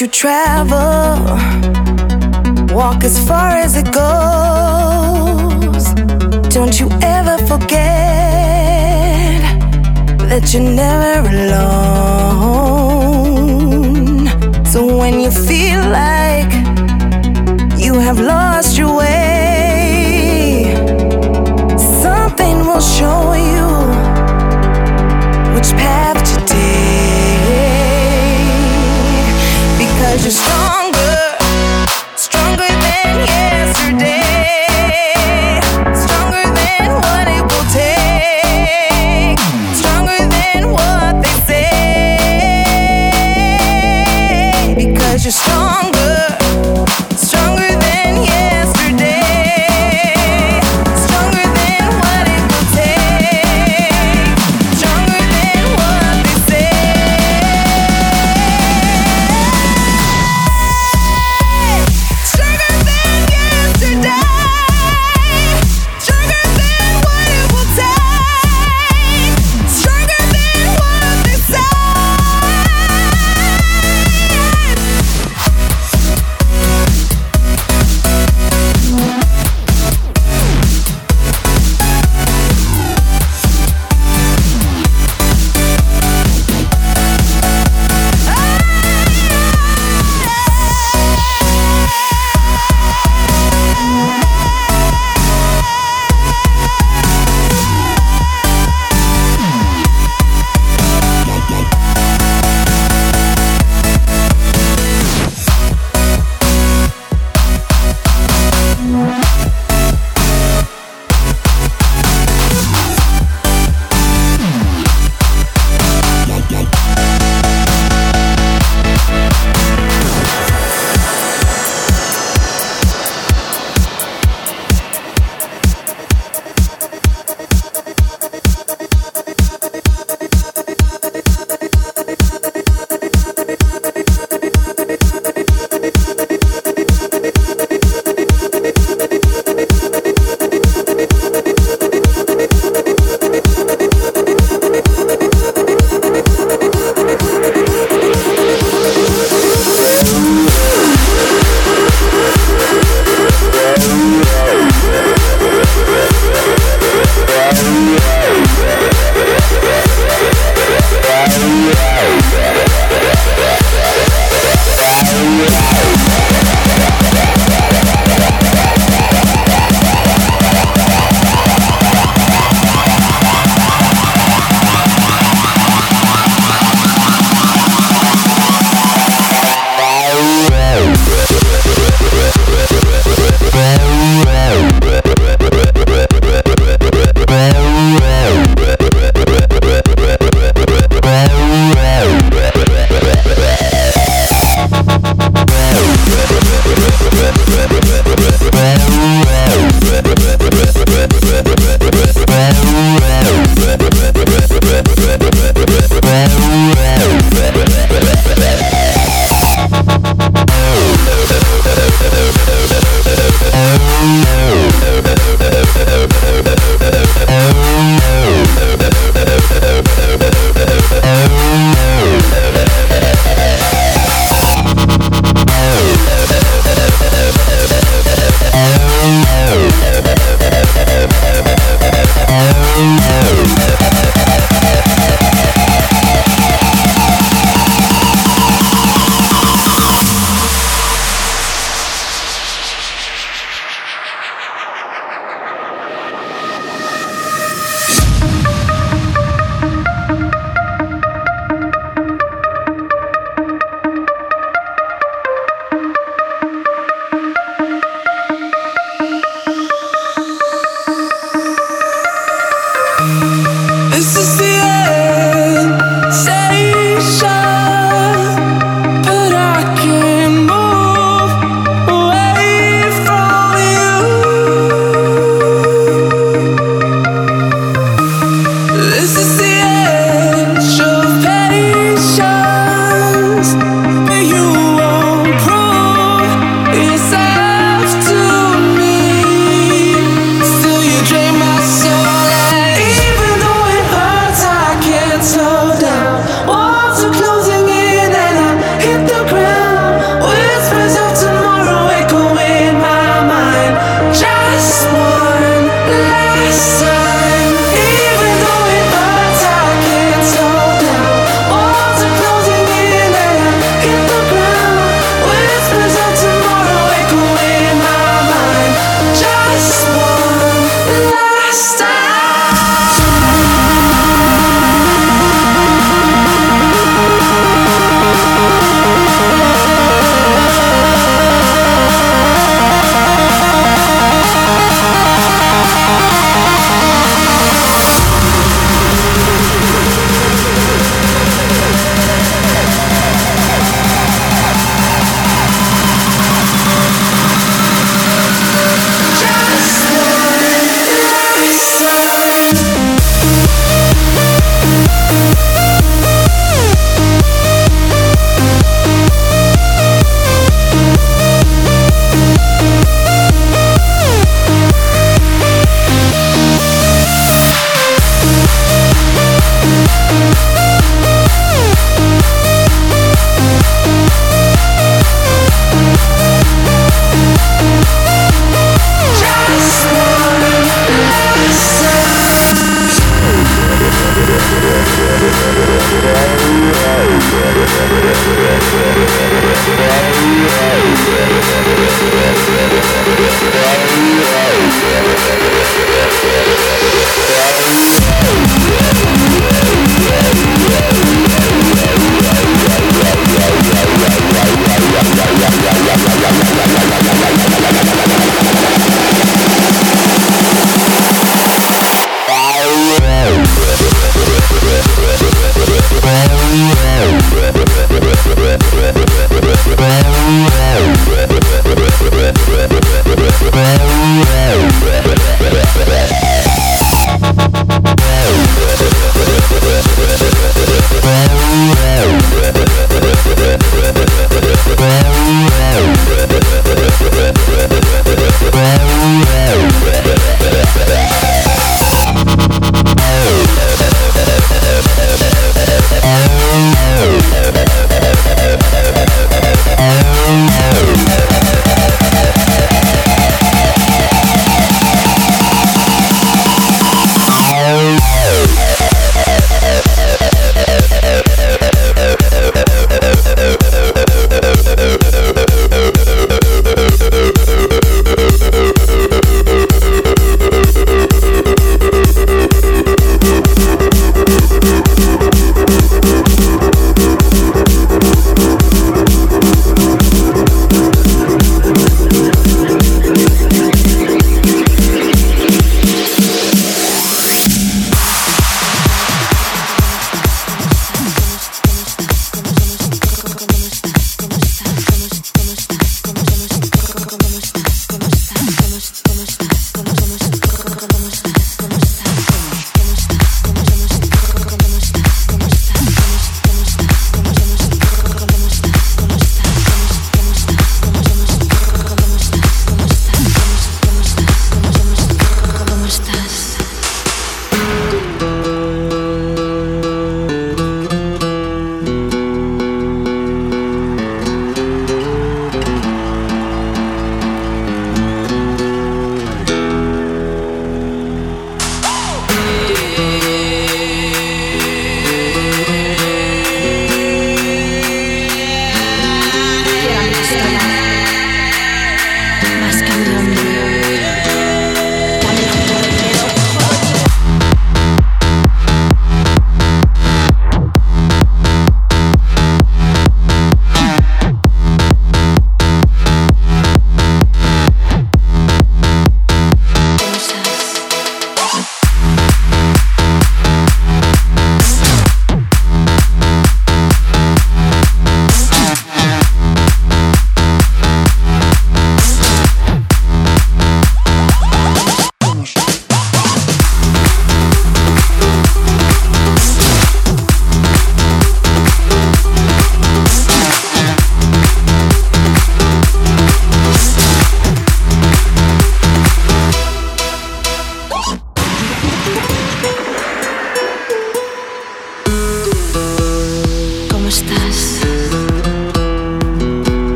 you travel, walk as far as it goes. Don't you ever forget that you're never alone. So when you feel like you have lost your way, something will show you you're stronger,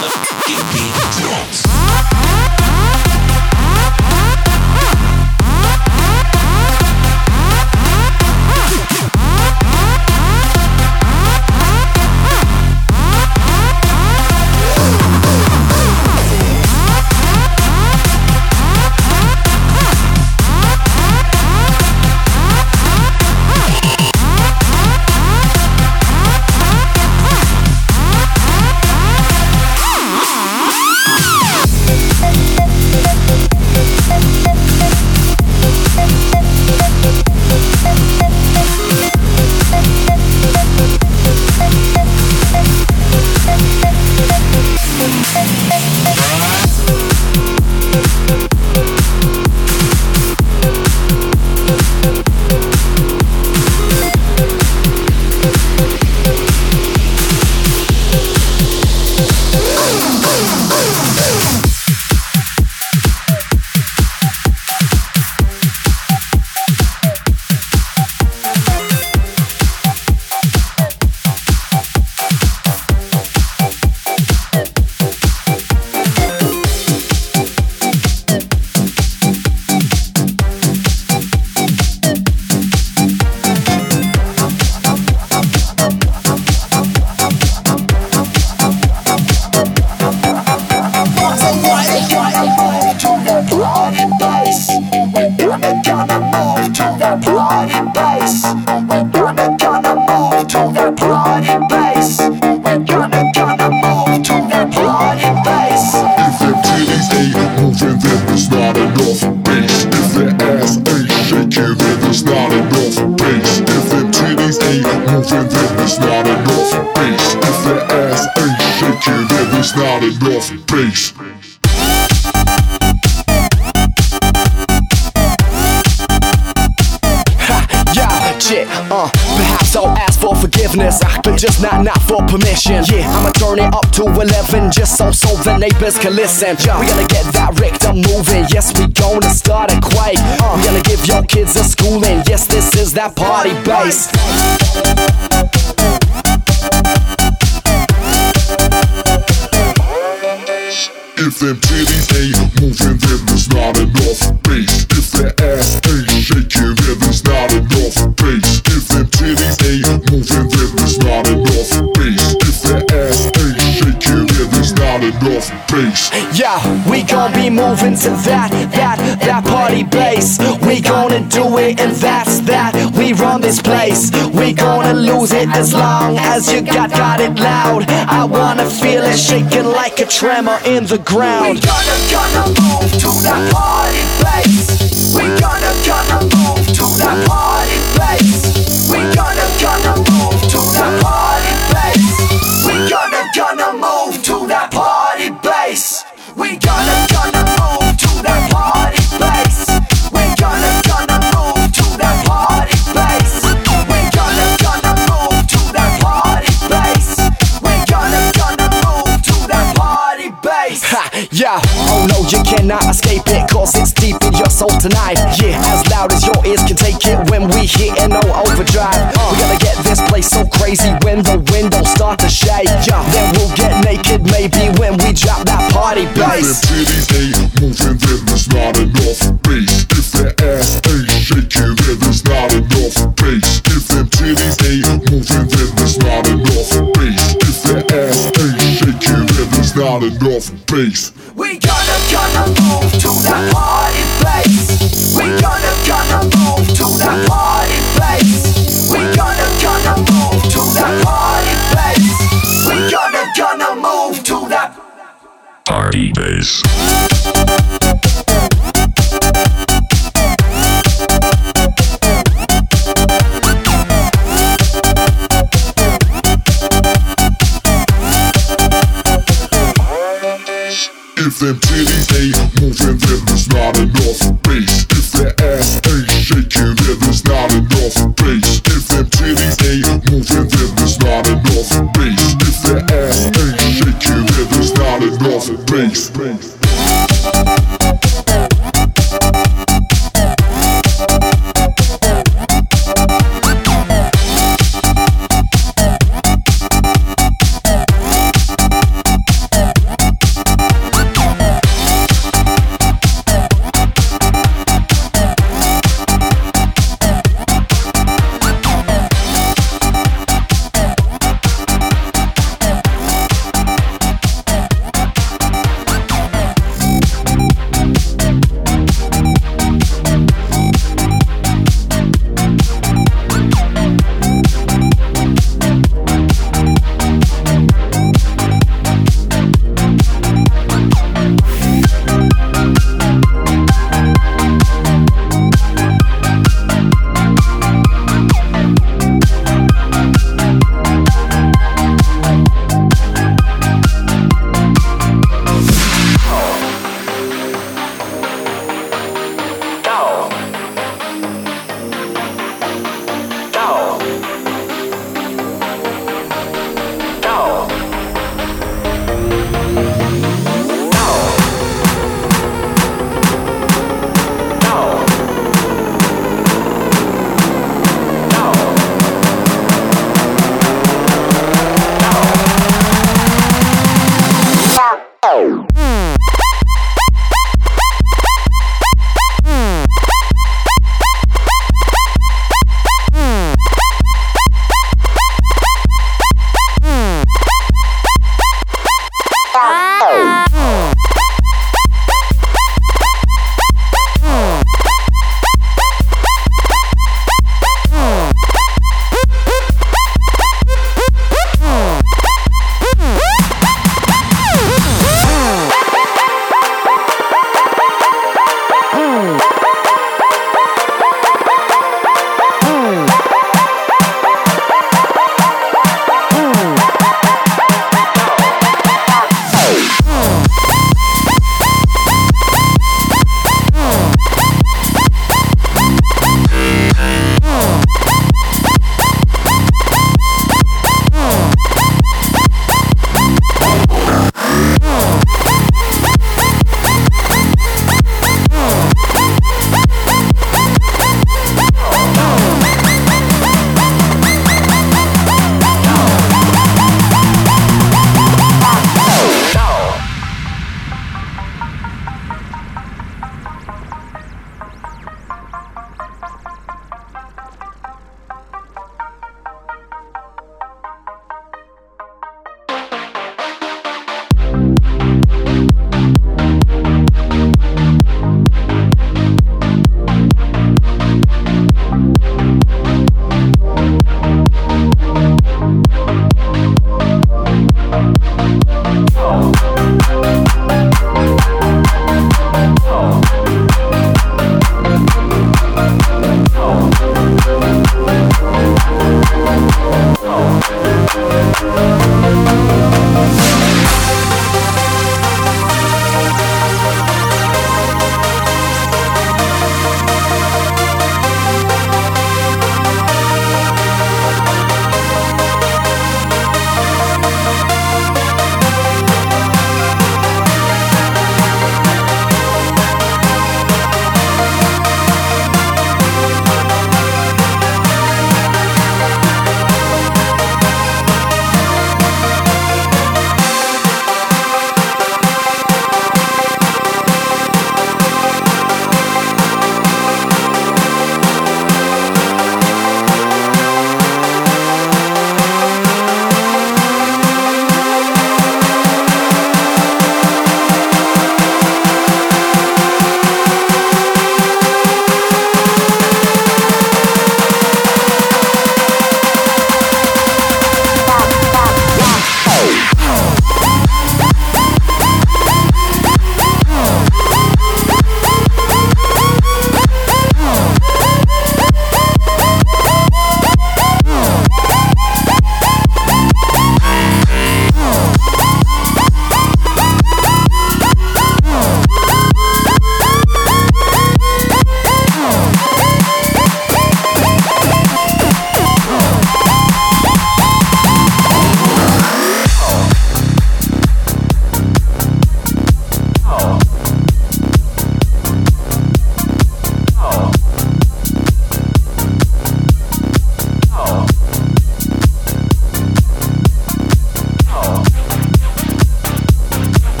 Give me I'll ask for forgiveness, but just not not for permission. Yeah, I'ma turn it up to 11 just so so the neighbors can listen. We gotta get that Richter moving. Yes, we gonna start a quake. Uh, we gonna give your kids a schooling. Yes, this is that party bass. If them titties ain't moving, then there's not enough bass. If that ass ain't shaking, then there's not enough bass. Them titties ain't moving, then there's not enough bass. If that ass ain't shaking, then there's not enough bass. Yeah, we gon' be moving to that, that, that party bass. We gonna do it, and that's that. We run this place. We gonna lose it as long as you got got it loud. I wanna feel it shaking like a tremor in the ground. We gonna gonna move to that party place. We gonna gonna move to that party yeah, oh no, you cannot escape it, cause it's deep in your soul tonight. Yeah, as loud as your ears can take it when we hit in no overdrive. We gotta get this place so crazy when the windows start to shake. Yeah, then we'll get naked maybe when we drop that party If them bass. titties ain't moving, then there's not enough bass. If that ass ain't shaking, then there's not enough bass. If them titties ain't moving, then there's not enough bass. If that ass ain't shaking, then there's not enough bass. We gonna gonna move to that party place. We gonna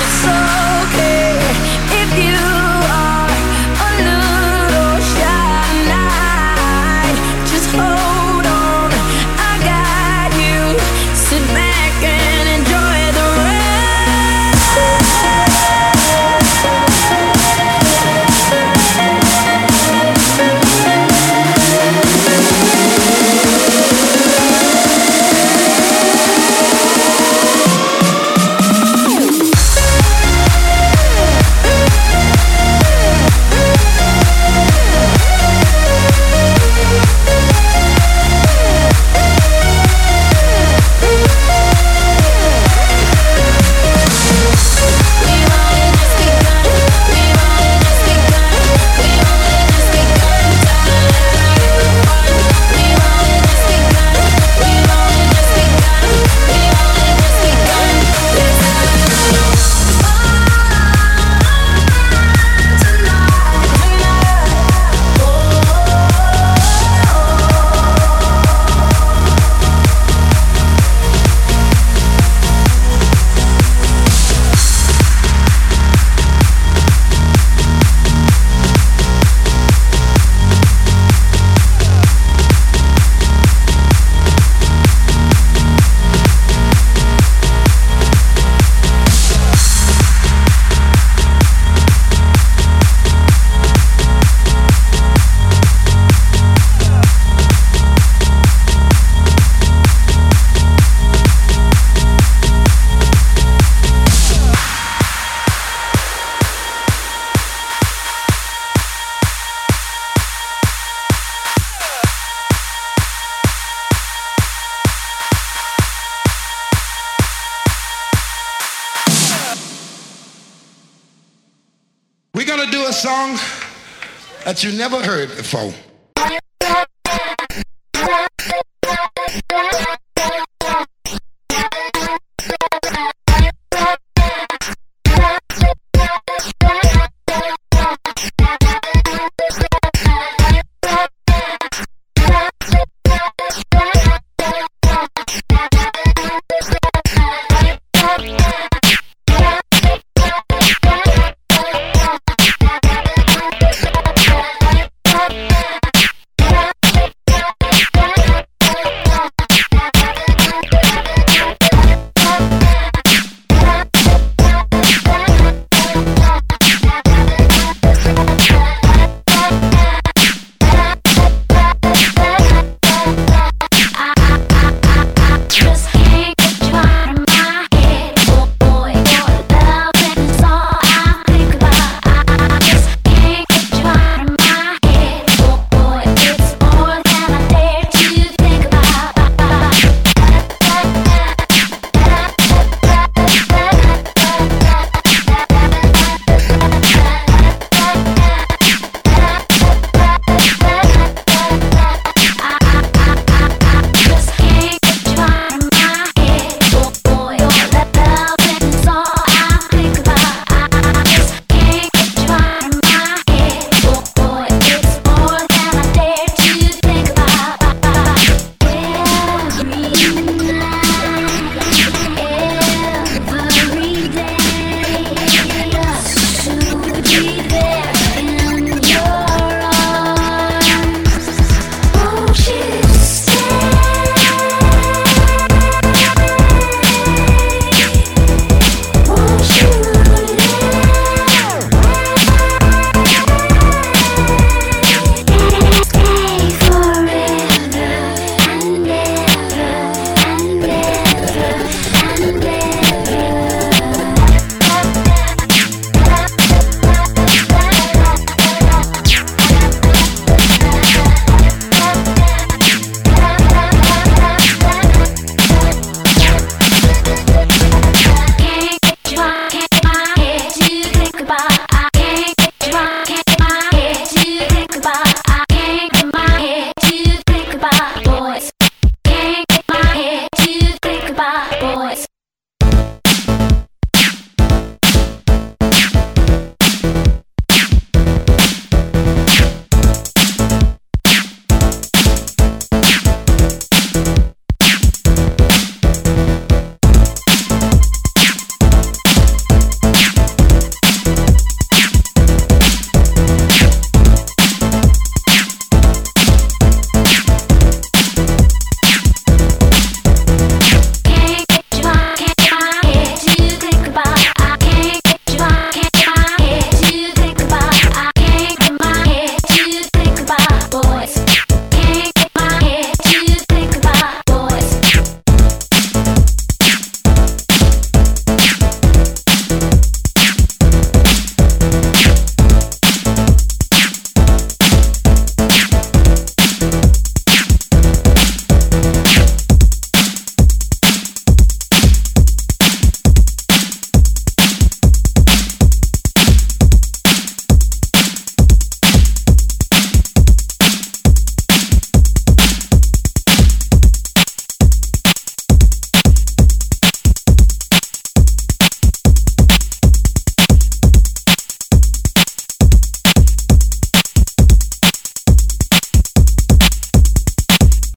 so We're going to do a song that you never heard before.